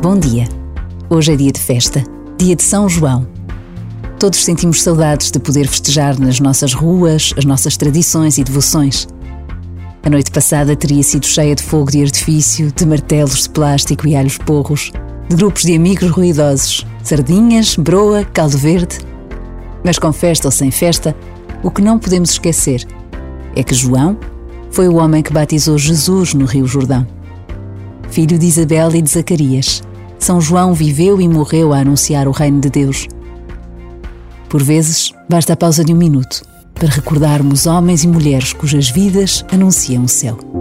Bom dia. Hoje é dia de festa, dia de São João. Todos sentimos saudades de poder festejar nas nossas ruas as nossas tradições e devoções. A noite passada teria sido cheia de fogo de artifício, de martelos de plástico e alhos porros, de grupos de amigos ruidosos, sardinhas, broa, caldo verde. Mas com festa ou sem festa, o que não podemos esquecer é que João foi o homem que batizou Jesus no Rio Jordão. Filho de Isabel e de Zacarias, são João viveu e morreu a anunciar o reino de Deus. Por vezes, basta a pausa de um minuto para recordarmos homens e mulheres cujas vidas anunciam o céu.